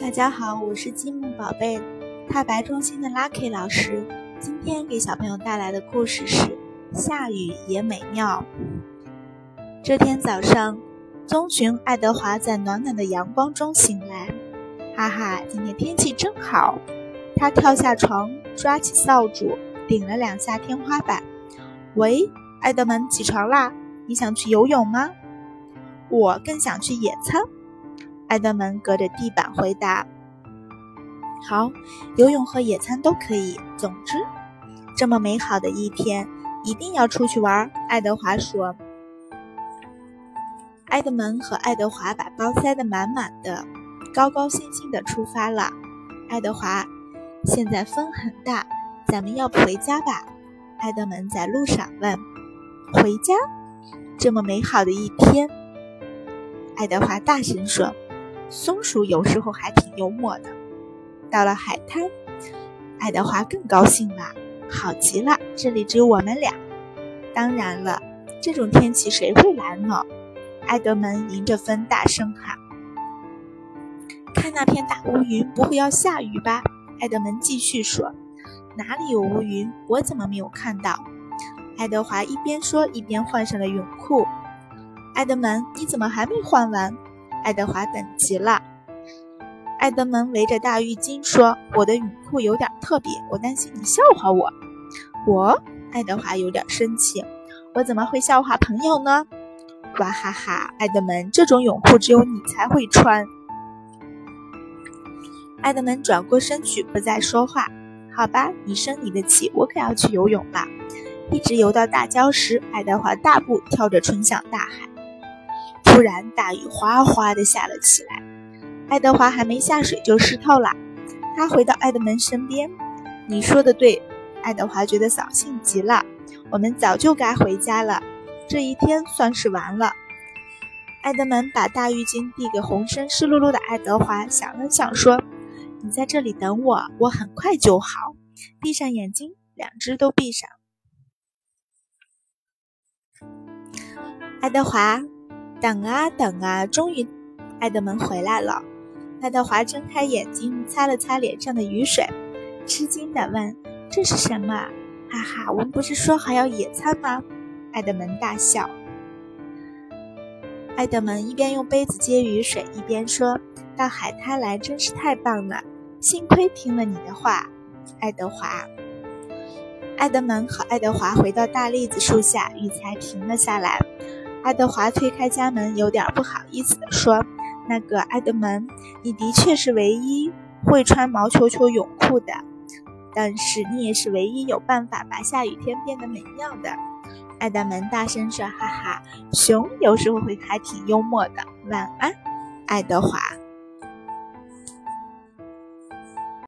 大家好，我是积木宝贝太白中心的 Lucky 老师。今天给小朋友带来的故事是《下雨也美妙》。这天早上，棕熊爱德华在暖暖的阳光中醒来，哈哈，今天天气真好。他跳下床，抓起扫帚，顶了两下天花板。喂，爱德蒙，起床啦！你想去游泳吗？我更想去野餐。爱德蒙隔着地板回答：“好，游泳和野餐都可以。总之，这么美好的一天，一定要出去玩。”爱德华说。爱德蒙和爱德华把包塞得满满的，高高兴兴地出发了。爱德华，现在风很大，咱们要不回家吧？爱德蒙在路上问：“回家？这么美好的一天。”爱德华大声说。松鼠有时候还挺幽默的。到了海滩，爱德华更高兴了，好极了，这里只有我们俩。当然了，这种天气谁会来呢？爱德蒙迎着风大声喊：“看那片大乌云，不会要下雨吧？”爱德蒙继续说：“哪里有乌云？我怎么没有看到？”爱德华一边说一边换上了泳裤。爱德蒙，你怎么还没换完？爱德华等急了。爱德蒙围着大浴巾说：“我的泳裤有点特别，我担心你笑话我。”我，爱德华有点生气：“我怎么会笑话朋友呢？”哇哈哈！爱德蒙，这种泳裤只有你才会穿。爱德蒙转过身去，不再说话。好吧，你生你的气，我可要去游泳了。一直游到大礁时，爱德华大步跳着冲向大海。突然，大雨哗哗地下了起来。爱德华还没下水就湿透了。他回到爱德门身边：“你说的对。”爱德华觉得扫兴极了。我们早就该回家了，这一天算是完了。爱德门把大浴巾递给浑身湿漉漉的爱德华，想了想说：“你在这里等我，我很快就好。闭上眼睛，两只都闭上。”爱德华。等啊等啊，终于，爱德蒙回来了。爱德华睁开眼睛，擦了擦脸上的雨水，吃惊地问：“这是什么？”哈哈，我们不是说好要野餐吗？爱德蒙大笑。爱德蒙一边用杯子接雨水，一边说：“到海滩来真是太棒了，幸亏听了你的话。”爱德华。爱德蒙和爱德华回到大栗子树下，雨才停了下来。爱德华推开家门，有点不好意思地说：“那个爱德蒙，你的确是唯一会穿毛球球泳裤的，但是你也是唯一有办法把下雨天变得美妙的。”爱德蒙大声说：“哈哈，熊有时候会还挺幽默的。”晚安，爱德华。